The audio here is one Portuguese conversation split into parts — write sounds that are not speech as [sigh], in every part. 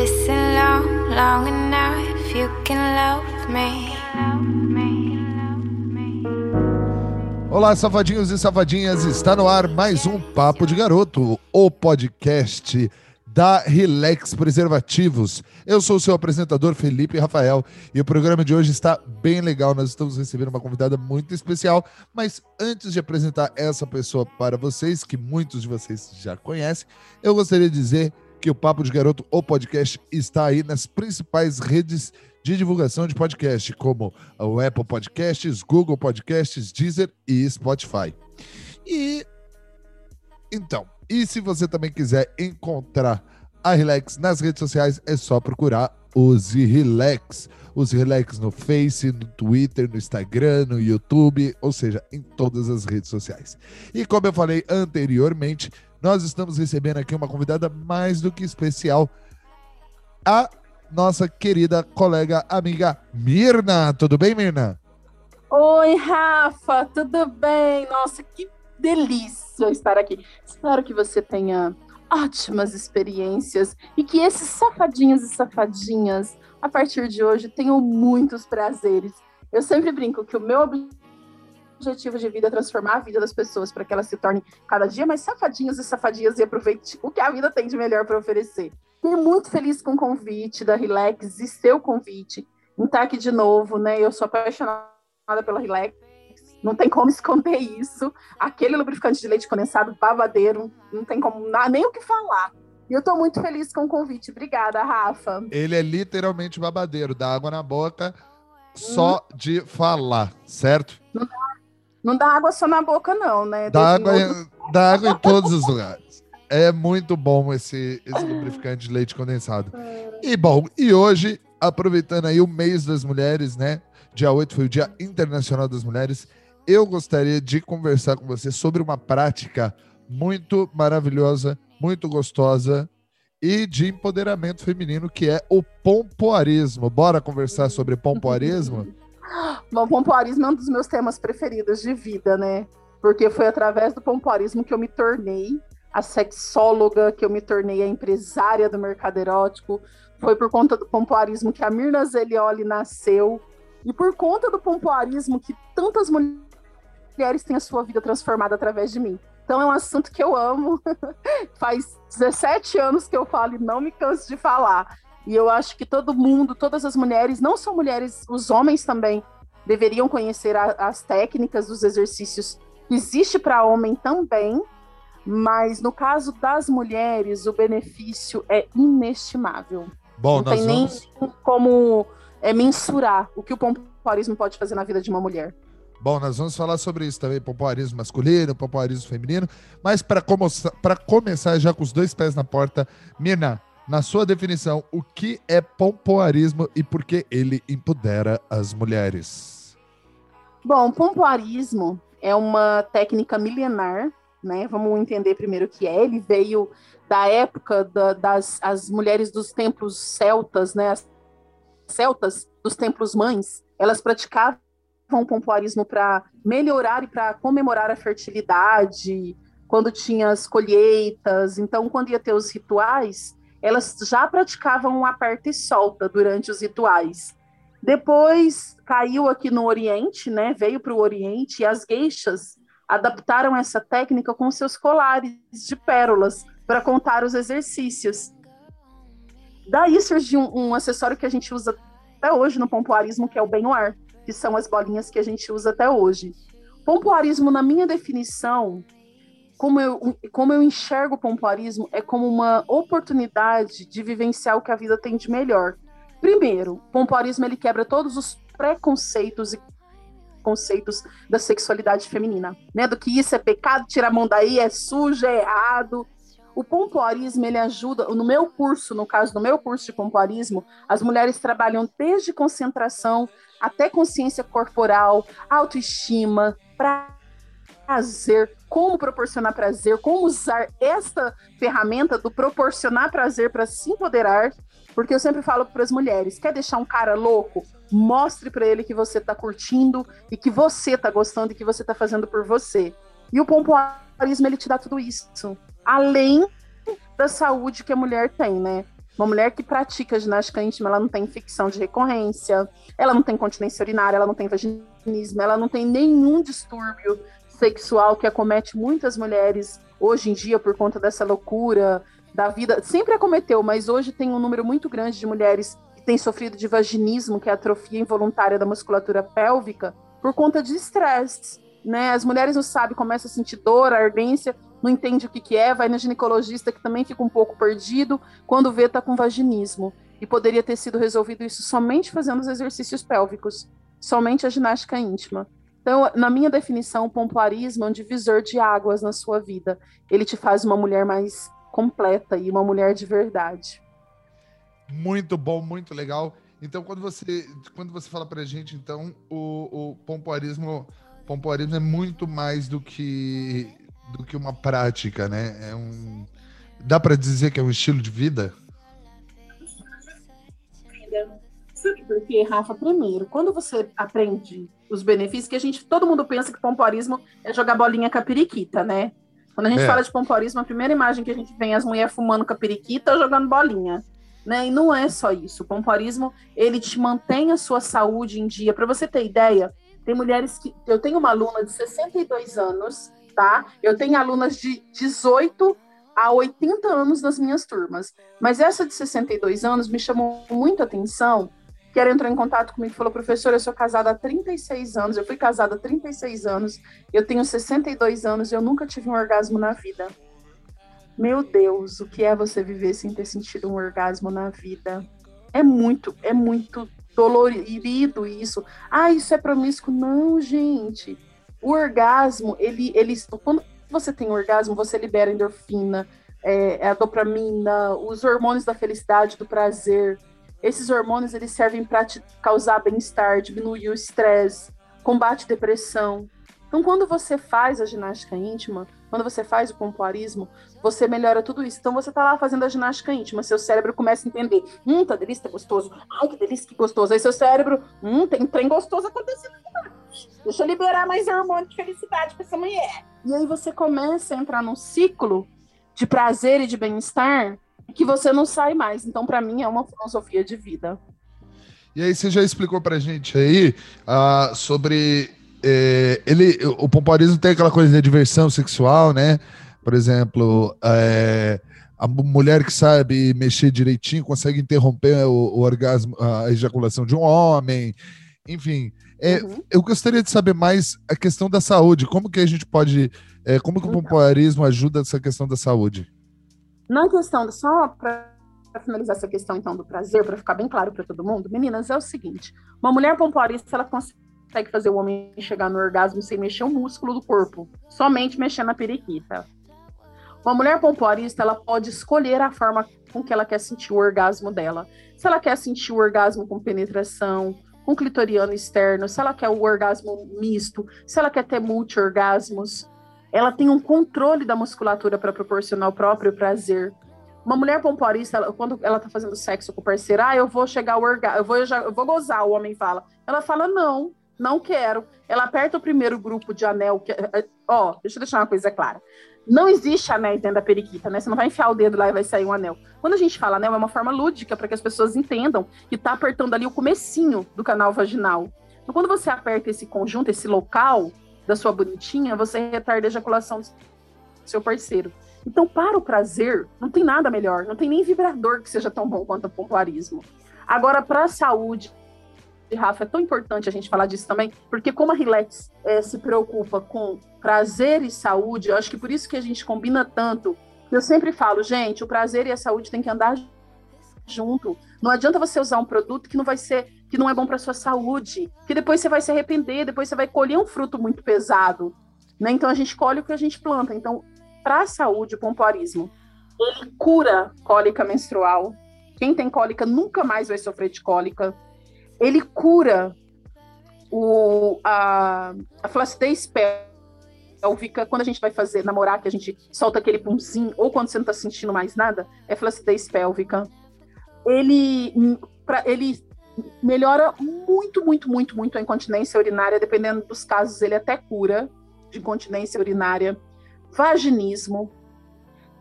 Listen long, long enough, you can love me. Olá, safadinhos e safadinhas, está no ar mais um Papo de Garoto, o podcast da Relax Preservativos. Eu sou o seu apresentador Felipe Rafael e o programa de hoje está bem legal. Nós estamos recebendo uma convidada muito especial, mas antes de apresentar essa pessoa para vocês, que muitos de vocês já conhecem, eu gostaria de dizer que o Papo de Garoto, o podcast, está aí nas principais redes de divulgação de podcast, como o Apple Podcasts, Google Podcasts, Deezer e Spotify. E então, e se você também quiser encontrar a Relax nas redes sociais, é só procurar os Relax. Os Relax no Face, no Twitter, no Instagram, no YouTube, ou seja, em todas as redes sociais. E como eu falei anteriormente, nós estamos recebendo aqui uma convidada mais do que especial, a nossa querida colega amiga Mirna. Tudo bem, Mirna? Oi, Rafa, tudo bem? Nossa, que delícia estar aqui. Espero que você tenha ótimas experiências e que esses safadinhos e safadinhas, a partir de hoje, tenham muitos prazeres. Eu sempre brinco que o meu objetivo de vida é transformar a vida das pessoas para que elas se tornem cada dia mais safadinhos e safadinhas e aproveite o que a vida tem de melhor para oferecer. Fiquei muito feliz com o convite da Relax e seu convite em estar aqui de novo, né? Eu sou apaixonada pela Relax não tem como esconder isso. Aquele lubrificante de leite condensado babadeiro, não tem como nem o que falar. E eu tô muito feliz com o convite. Obrigada, Rafa. Ele é literalmente babadeiro, dá água na boca só hum. de falar, certo? Não dá, não dá, água só na boca, não, né? Dá água, em, [laughs] dá água em todos os lugares. É muito bom esse, esse lubrificante de leite condensado. E bom, e hoje, aproveitando aí o mês das mulheres, né? Dia 8 foi o Dia Internacional das Mulheres eu gostaria de conversar com você sobre uma prática muito maravilhosa, muito gostosa e de empoderamento feminino, que é o pompoarismo. Bora conversar sobre [laughs] pompoarismo? Bom, pompoarismo é um dos meus temas preferidos de vida, né? Porque foi através do pompoarismo que eu me tornei a sexóloga, que eu me tornei a empresária do mercado erótico. Foi por conta do pompoarismo que a Mirna Zelioli nasceu. E por conta do pompoarismo que tantas mulheres têm a sua vida transformada através de mim. Então é um assunto que eu amo. [laughs] Faz 17 anos que eu falo e não me canso de falar. E eu acho que todo mundo, todas as mulheres, não só mulheres, os homens também, deveriam conhecer a, as técnicas dos exercícios. Existe para homem também, mas no caso das mulheres, o benefício é inestimável. Bom, não tem vamos... nem como é, mensurar o que o pompoarismo pode fazer na vida de uma mulher. Bom, nós vamos falar sobre isso também, pompoarismo masculino, pompoarismo feminino, mas para começar já com os dois pés na porta, Mina, na sua definição, o que é pompoarismo e por que ele empodera as mulheres? Bom, pompoarismo é uma técnica milenar, né? Vamos entender primeiro o que é. Ele veio da época da, das as mulheres dos templos celtas, né? As celtas dos templos mães, elas praticavam o pompoarismo para melhorar e para comemorar a fertilidade, quando tinha as colheitas. Então, quando ia ter os rituais, elas já praticavam a aperta e solta durante os rituais. Depois caiu aqui no Oriente, né? Veio para o Oriente e as geixas adaptaram essa técnica com seus colares de pérolas para contar os exercícios. Daí surgiu um, um acessório que a gente usa até hoje no pompoarismo, que é o bem-ar que são as bolinhas que a gente usa até hoje. Pompoarismo, na minha definição, como eu, como eu enxergo o pompoarismo, é como uma oportunidade de vivenciar o que a vida tem de melhor. Primeiro, o pompoarismo ele quebra todos os preconceitos e conceitos da sexualidade feminina, né? Do que isso é pecado, tira a mão daí, é sujo, é errado. O pompoarismo ele ajuda, no meu curso, no caso do meu curso de pompoarismo, as mulheres trabalham desde concentração até consciência corporal, autoestima, prazer, como proporcionar prazer, como usar esta ferramenta do proporcionar prazer para se empoderar, porque eu sempre falo para as mulheres, quer deixar um cara louco? Mostre para ele que você está curtindo e que você está gostando e que você está fazendo por você. E o pompoarismo ele te dá tudo isso, além da saúde que a mulher tem, né? Uma mulher que pratica ginástica íntima, ela não tem infecção de recorrência, ela não tem continência urinária, ela não tem vaginismo, ela não tem nenhum distúrbio sexual que acomete muitas mulheres hoje em dia por conta dessa loucura da vida. Sempre acometeu, mas hoje tem um número muito grande de mulheres que têm sofrido de vaginismo, que é atrofia involuntária da musculatura pélvica, por conta de estresse. Né? As mulheres não sabem, começam a sentir dor, ardência, não entende o que, que é, vai na ginecologista que também fica um pouco perdido, quando vê tá com vaginismo. E poderia ter sido resolvido isso somente fazendo os exercícios pélvicos, somente a ginástica íntima. Então, na minha definição, o pompoarismo é um divisor de águas na sua vida. Ele te faz uma mulher mais completa e uma mulher de verdade. Muito bom, muito legal. Então, quando você, quando você fala pra gente, então, o, o pompoarismo, pompoarismo é muito mais do que do que uma prática, né? É um dá para dizer que é um estilo de vida? Sabe por quê, Rafa? Primeiro, quando você aprende os benefícios, que a gente, todo mundo pensa que pompoarismo é jogar bolinha com a periquita, né? Quando a gente é. fala de pompoarismo, a primeira imagem que a gente vê é as mulheres fumando com a periquita ou jogando bolinha. Né? E não é só isso. O pompoarismo, ele te mantém a sua saúde em dia. Para você ter ideia, tem mulheres que... Eu tenho uma aluna de 62 anos tá? Eu tenho alunas de 18 a 80 anos nas minhas turmas, mas essa de 62 anos me chamou muito a atenção, que ela entrou em contato comigo e falou, professora, eu sou casada há 36 anos, eu fui casada há 36 anos, eu tenho 62 anos eu nunca tive um orgasmo na vida. Meu Deus, o que é você viver sem ter sentido um orgasmo na vida? É muito, é muito dolorido isso. Ah, isso é promíscuo. Não, gente o orgasmo, ele, ele, quando você tem orgasmo, você libera endorfina, é, é, a dopamina, os hormônios da felicidade, do prazer. Esses hormônios eles servem para causar bem-estar, diminuir o estresse, combate depressão. Então, quando você faz a ginástica íntima, quando você faz o pompoarismo, você melhora tudo isso. Então, você está lá fazendo a ginástica íntima, seu cérebro começa a entender: hum, tá delícia, tá gostoso. Ai, que delícia, que gostoso. Aí seu cérebro, hum, tem trem gostoso acontecendo. Deixa eu liberar mais hormônio de felicidade para essa mulher. E aí você começa a entrar num ciclo de prazer e de bem-estar que você não sai mais. Então, para mim, é uma filosofia de vida. E aí, você já explicou pra gente aí uh, sobre. Eh, ele, o pompoarismo tem aquela coisa de diversão sexual, né? Por exemplo, eh, a mulher que sabe mexer direitinho consegue interromper o, o orgasmo, a ejaculação de um homem. Enfim, é, uhum. eu gostaria de saber mais a questão da saúde. Como que a gente pode. É, como que o pompoarismo ajuda essa questão da saúde? Na questão, só para finalizar essa questão então do prazer, para ficar bem claro para todo mundo, meninas, é o seguinte: uma mulher pompoarista, ela consegue fazer o homem chegar no orgasmo sem mexer o músculo do corpo, somente mexendo na periquita. Uma mulher pompoarista, ela pode escolher a forma com que ela quer sentir o orgasmo dela. Se ela quer sentir o orgasmo com penetração, com clitoriano externo, se ela quer o orgasmo misto, se ela quer ter multi-orgasmos, ela tem um controle da musculatura para proporcionar o próprio prazer. Uma mulher pomporista, ela, quando ela está fazendo sexo com o parceiro, ah, eu vou chegar ao orgasmo, eu vou, eu vou gozar, o homem fala. Ela fala, não, não quero. Ela aperta o primeiro grupo de anel, que, é, é, ó, deixa eu deixar uma coisa clara. Não existe anel dentro da periquita, né? Você não vai enfiar o dedo lá e vai sair um anel. Quando a gente fala anel, é uma forma lúdica para que as pessoas entendam que está apertando ali o comecinho do canal vaginal. Então, quando você aperta esse conjunto, esse local da sua bonitinha, você retarda a ejaculação do seu parceiro. Então, para o prazer, não tem nada melhor, não tem nem vibrador que seja tão bom quanto o pompoarismo. Agora, para a saúde, Rafa, é tão importante a gente falar disso também, porque como a Relax é, se preocupa com prazer e saúde, eu acho que por isso que a gente combina tanto. Eu sempre falo, gente, o prazer e a saúde tem que andar junto. Não adianta você usar um produto que não vai ser, que não é bom para sua saúde, que depois você vai se arrepender, depois você vai colher um fruto muito pesado, né? Então a gente colhe o que a gente planta. Então, para a saúde, o pompoarismo, ele cura cólica menstrual. Quem tem cólica nunca mais vai sofrer de cólica ele cura o, a, a flacidez pélvica. Quando a gente vai fazer namorar, que a gente solta aquele punzinho, ou quando você não está sentindo mais nada, é flacidez pélvica. Ele, pra, ele melhora muito, muito, muito, muito a incontinência urinária, dependendo dos casos, ele até cura de incontinência urinária, vaginismo.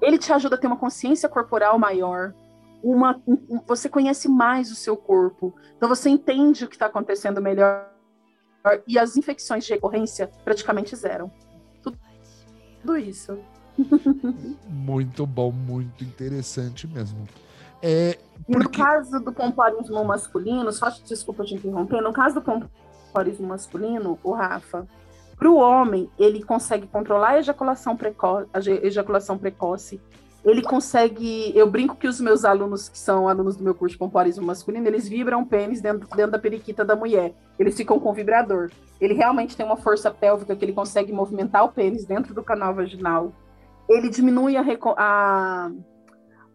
Ele te ajuda a ter uma consciência corporal maior, uma, um, você conhece mais o seu corpo, então você entende o que está acontecendo melhor e as infecções de recorrência praticamente zero. Tudo, tudo isso. [laughs] muito bom, muito interessante mesmo. É, porque... No caso do pompoarismo masculino, só desculpa te interromper, no caso do pompoarismo masculino, o Rafa, para o homem, ele consegue controlar a ejaculação, preco a ejaculação precoce, ele consegue. Eu brinco que os meus alunos, que são alunos do meu curso de pompoarismo masculino, eles vibram o pênis dentro, dentro da periquita da mulher. Eles ficam com vibrador. Ele realmente tem uma força pélvica que ele consegue movimentar o pênis dentro do canal vaginal. Ele diminui a, a,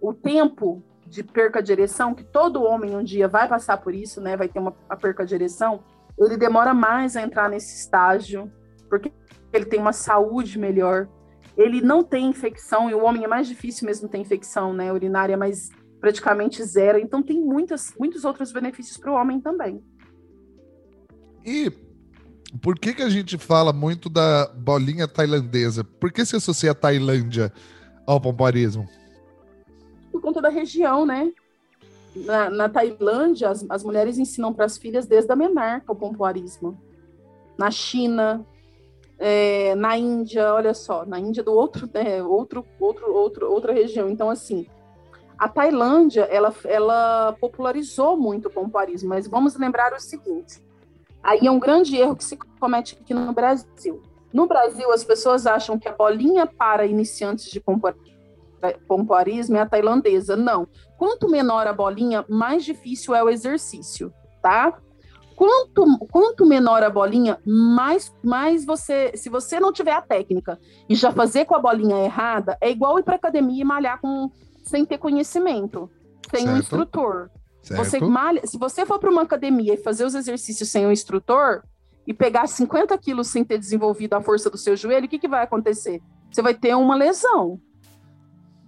o tempo de perca de ereção, que todo homem um dia vai passar por isso, né? Vai ter uma perca de ereção. Ele demora mais a entrar nesse estágio, porque ele tem uma saúde melhor ele não tem infecção, e o homem é mais difícil mesmo ter infecção né, urinária, mas praticamente zero. Então tem muitas, muitos outros benefícios para o homem também. E por que, que a gente fala muito da bolinha tailandesa? Por que se associa a Tailândia ao pompoarismo? Conta da região, né? Na, na Tailândia, as, as mulheres ensinam para as filhas desde a menarca o pompoarismo. Na China, é, na Índia, olha só, na Índia do outro, né, outro, outro, outro, outra região. Então, assim, a Tailândia, ela, ela popularizou muito o pompoarismo, mas vamos lembrar o seguinte, aí é um grande erro que se comete aqui no Brasil. No Brasil, as pessoas acham que a bolinha para iniciantes de pompoarismo é a tailandesa. Não. Quanto menor a bolinha, mais difícil é o exercício, tá? Quanto, quanto menor a bolinha, mais, mais você. Se você não tiver a técnica e já fazer com a bolinha errada, é igual ir para academia e malhar com, sem ter conhecimento, sem certo. um instrutor. Certo. Você malha, se você for para uma academia e fazer os exercícios sem um instrutor e pegar 50 quilos sem ter desenvolvido a força do seu joelho, o que, que vai acontecer? Você vai ter uma lesão.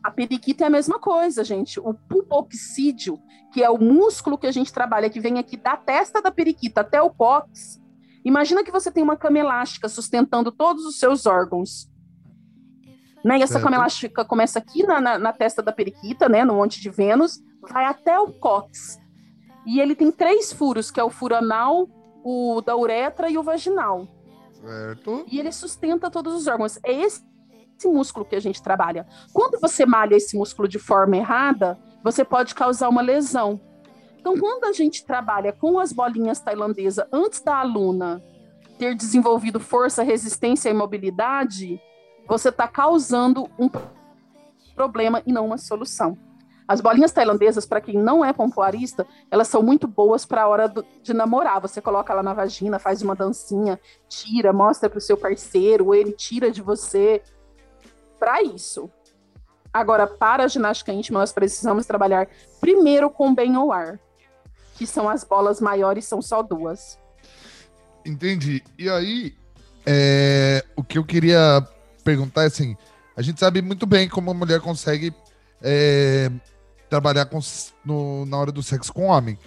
A periquita é a mesma coisa, gente. O pulpoxídeo, que é o músculo que a gente trabalha, que vem aqui da testa da periquita até o cóccix. Imagina que você tem uma cama elástica sustentando todos os seus órgãos. Né? E essa certo. cama elástica começa aqui na, na, na, testa da periquita, né? no monte de Vênus, vai até o cóccix. E ele tem três furos, que é o furo anal, o da uretra e o vaginal. Certo. E ele sustenta todos os órgãos. É esse esse músculo que a gente trabalha. Quando você malha esse músculo de forma errada, você pode causar uma lesão. Então, quando a gente trabalha com as bolinhas tailandesas antes da aluna ter desenvolvido força, resistência e mobilidade, você está causando um problema e não uma solução. As bolinhas tailandesas, para quem não é pompoarista, elas são muito boas para a hora do, de namorar. Você coloca ela na vagina, faz uma dancinha, tira, mostra para o seu parceiro, ele tira de você para isso. Agora, para a ginástica íntima, nós precisamos trabalhar primeiro com bem ou ar, que são as bolas maiores, são só duas. Entendi. E aí, é, o que eu queria perguntar é assim: a gente sabe muito bem como a mulher consegue é, trabalhar com, no, na hora do sexo com o homem.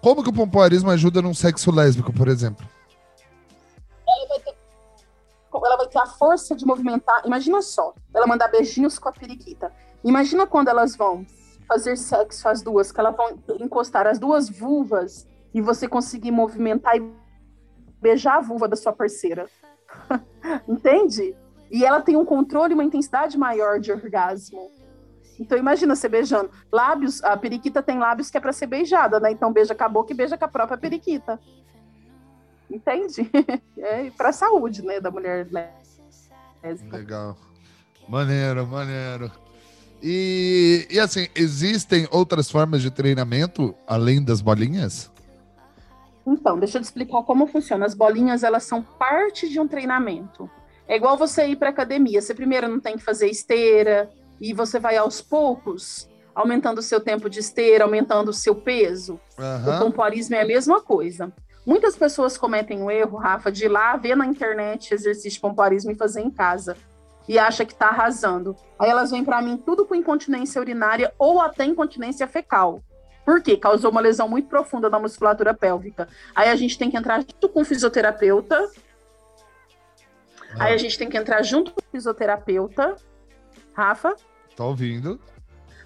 Como que o pompoarismo ajuda num sexo lésbico, por exemplo? Ela vai ter a força de movimentar. Imagina só, ela mandar beijinhos com a periquita. Imagina quando elas vão fazer sexo as duas, que elas vão encostar as duas vulvas e você conseguir movimentar e beijar a vulva da sua parceira. [laughs] Entende? E ela tem um controle, uma intensidade maior de orgasmo. Então imagina você beijando. Lábios, a periquita tem lábios que é para ser beijada, né? Então beija com a boca e beija com a própria periquita. Entende? [laughs] É para a saúde, né, da mulher lésbica. Legal. Maneiro, maneiro. E, e assim, existem outras formas de treinamento além das bolinhas? Então, deixa eu te explicar como funciona. As bolinhas, elas são parte de um treinamento. É igual você ir para academia. Você primeiro não tem que fazer esteira e você vai aos poucos aumentando o seu tempo de esteira, aumentando o seu peso. Uhum. O pompoarismo é a mesma coisa. Muitas pessoas cometem o erro, Rafa, de ir lá ver na internet exercício de pompoarismo e fazer em casa. E acha que está arrasando. Aí elas vêm para mim tudo com incontinência urinária ou até incontinência fecal. Por quê? Causou uma lesão muito profunda na musculatura pélvica. Aí a gente tem que entrar junto com o fisioterapeuta. Ah. Aí a gente tem que entrar junto com o fisioterapeuta. Rafa? Tá ouvindo.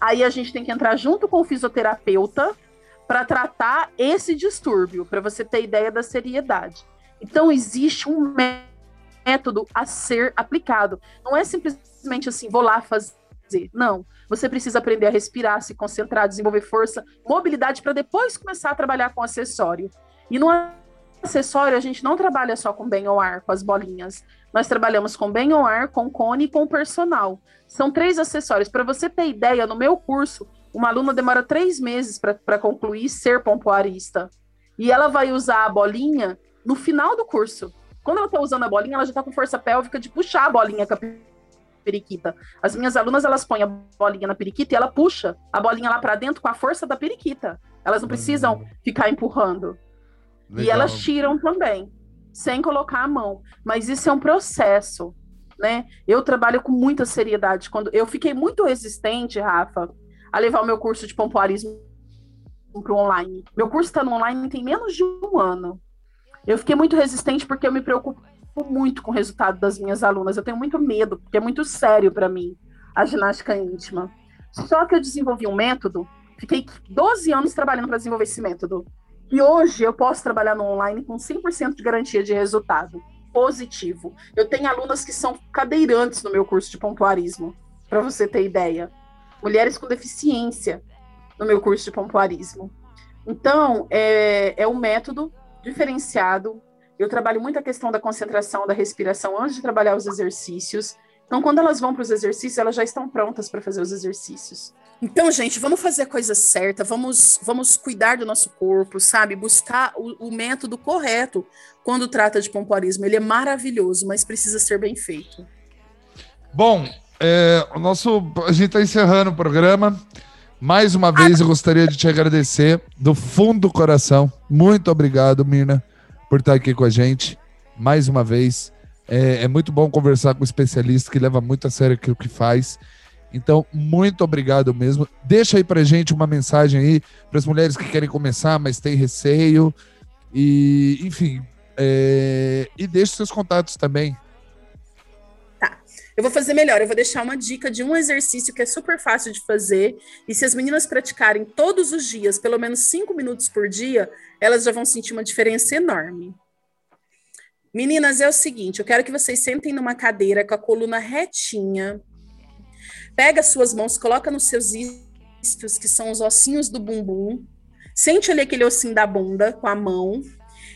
Aí a gente tem que entrar junto com o fisioterapeuta para tratar esse distúrbio, para você ter ideia da seriedade. Então, existe um método a ser aplicado. Não é simplesmente assim, vou lá fazer. Não. Você precisa aprender a respirar, se concentrar, desenvolver força, mobilidade, para depois começar a trabalhar com acessório. E no acessório, a gente não trabalha só com bem ou ar, com as bolinhas. Nós trabalhamos com bem ou ar, com cone e com personal. São três acessórios. Para você ter ideia, no meu curso, uma aluna demora três meses para concluir ser pompoarista. E ela vai usar a bolinha no final do curso. Quando ela está usando a bolinha, ela já está com força pélvica de puxar a bolinha com a periquita. As minhas alunas, elas põem a bolinha na periquita e ela puxa a bolinha lá para dentro com a força da periquita. Elas não precisam uhum. ficar empurrando. Legal. E elas tiram também, sem colocar a mão. Mas isso é um processo, né? Eu trabalho com muita seriedade. Quando eu fiquei muito resistente, Rafa, a levar o meu curso de pompoarismo para o online. Meu curso está no online tem menos de um ano. Eu fiquei muito resistente porque eu me preocupo muito com o resultado das minhas alunas. Eu tenho muito medo, porque é muito sério para mim a ginástica íntima. Só que eu desenvolvi um método, fiquei 12 anos trabalhando para desenvolver esse método. E hoje eu posso trabalhar no online com 100% de garantia de resultado positivo. Eu tenho alunas que são cadeirantes no meu curso de pontuarismo, para você ter ideia mulheres com deficiência no meu curso de pompoarismo. Então, é, é um método diferenciado. Eu trabalho muito a questão da concentração, da respiração antes de trabalhar os exercícios. Então, quando elas vão para os exercícios, elas já estão prontas para fazer os exercícios. Então, gente, vamos fazer a coisa certa, vamos, vamos cuidar do nosso corpo, sabe? Buscar o, o método correto quando trata de pompoarismo. Ele é maravilhoso, mas precisa ser bem feito. Bom, é, o nosso, a gente está encerrando o programa. Mais uma vez eu gostaria de te agradecer do fundo do coração. Muito obrigado, Mirna, por estar aqui com a gente. Mais uma vez. É, é muito bom conversar com um especialista que leva muito a sério aquilo que faz. Então, muito obrigado mesmo. Deixa aí pra gente uma mensagem aí para as mulheres que querem começar, mas têm receio. E, enfim, é, e deixe seus contatos também. Eu vou fazer melhor, eu vou deixar uma dica de um exercício que é super fácil de fazer. E se as meninas praticarem todos os dias, pelo menos cinco minutos por dia, elas já vão sentir uma diferença enorme. Meninas, é o seguinte: eu quero que vocês sentem numa cadeira com a coluna retinha. Pega suas mãos, coloca nos seus isquios, que são os ossinhos do bumbum. Sente ali aquele ossinho da bunda com a mão.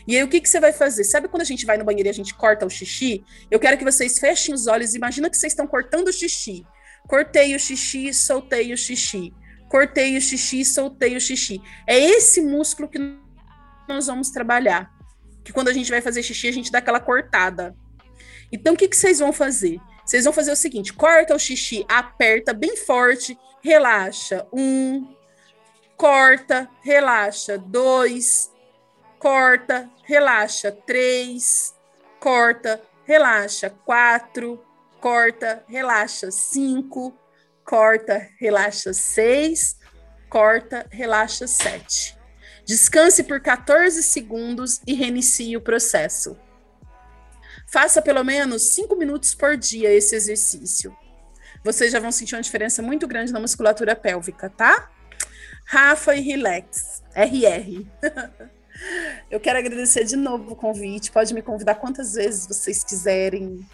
E aí, o que, que você vai fazer? Sabe quando a gente vai no banheiro e a gente corta o xixi? Eu quero que vocês fechem os olhos. Imagina que vocês estão cortando o xixi. Cortei o xixi, soltei o xixi. Cortei o xixi, soltei o xixi. É esse músculo que nós vamos trabalhar. Que quando a gente vai fazer xixi, a gente dá aquela cortada. Então, o que, que vocês vão fazer? Vocês vão fazer o seguinte: corta o xixi, aperta bem forte, relaxa. Um, corta, relaxa. Dois, corta, relaxa. Três, corta, relaxa. Quatro, corta, relaxa. Cinco, corta, relaxa. Seis, corta, relaxa. Sete. Descanse por 14 segundos e reinicie o processo. Faça pelo menos 5 minutos por dia esse exercício. Vocês já vão sentir uma diferença muito grande na musculatura pélvica, tá? Rafa e Relax, RR. [laughs] Eu quero agradecer de novo o convite. Pode me convidar quantas vezes vocês quiserem.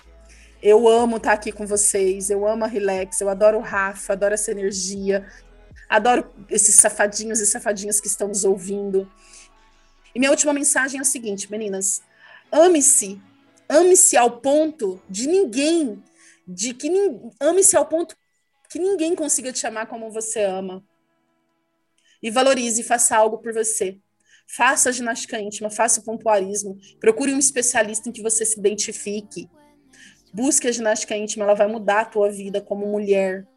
Eu amo estar aqui com vocês. Eu amo a Relax. Eu adoro o Rafa, adoro essa energia. Adoro esses safadinhos e safadinhas que estão nos ouvindo. E minha última mensagem é a seguinte, meninas: ame-se. Ame-se ao ponto de ninguém, de que ame-se ao ponto que ninguém consiga te amar como você ama. E valorize e faça algo por você. Faça ginástica íntima, faça o pontuarismo, procure um especialista em que você se identifique. Busque a ginástica íntima, ela vai mudar a tua vida como mulher.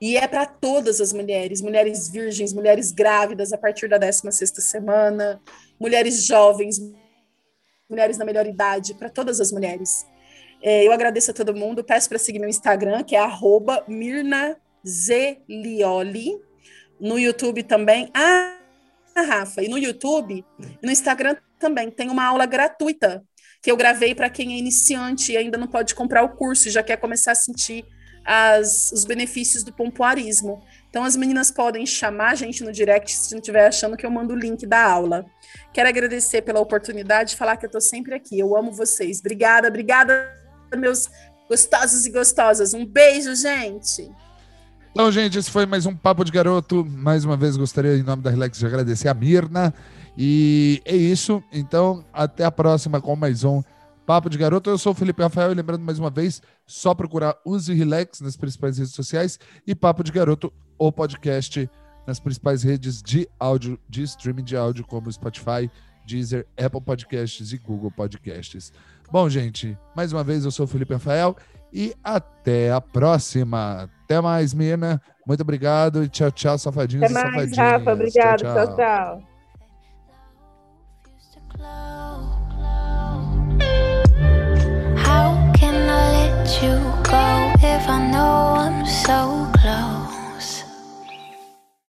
E é para todas as mulheres, mulheres virgens, mulheres grávidas a partir da 16ª semana, mulheres jovens, mulheres na melhor idade, para todas as mulheres. É, eu agradeço a todo mundo, peço para seguir meu Instagram, que é arroba Mirna Zelioli. No YouTube também. Ah, Rafa, e no YouTube e no Instagram também tem uma aula gratuita que eu gravei para quem é iniciante e ainda não pode comprar o curso e já quer começar a sentir as, os benefícios do pompoarismo. Então, as meninas podem chamar a gente no direct se não estiver achando que eu mando o link da aula. Quero agradecer pela oportunidade de falar que eu estou sempre aqui. Eu amo vocês. Obrigada, obrigada, meus gostosos e gostosas. Um beijo, gente. Então, gente, esse foi mais um Papo de Garoto. Mais uma vez, gostaria, em nome da Relax, de agradecer a Mirna. E é isso. Então, até a próxima com mais um Papo de Garoto. Eu sou o Felipe Rafael e lembrando mais uma vez, só procurar Use Relax nas principais redes sociais e Papo de Garoto, o podcast nas principais redes de áudio, de streaming de áudio, como Spotify, Deezer, Apple Podcasts e Google Podcasts. Bom, gente, mais uma vez eu sou o Felipe Rafael e até a próxima. Até mais, Mina. Muito obrigado e tchau, tchau, safadinhos até mais, safadinhas. Rafa, obrigado. tchau. tchau. tchau. you go if I know I'm so close?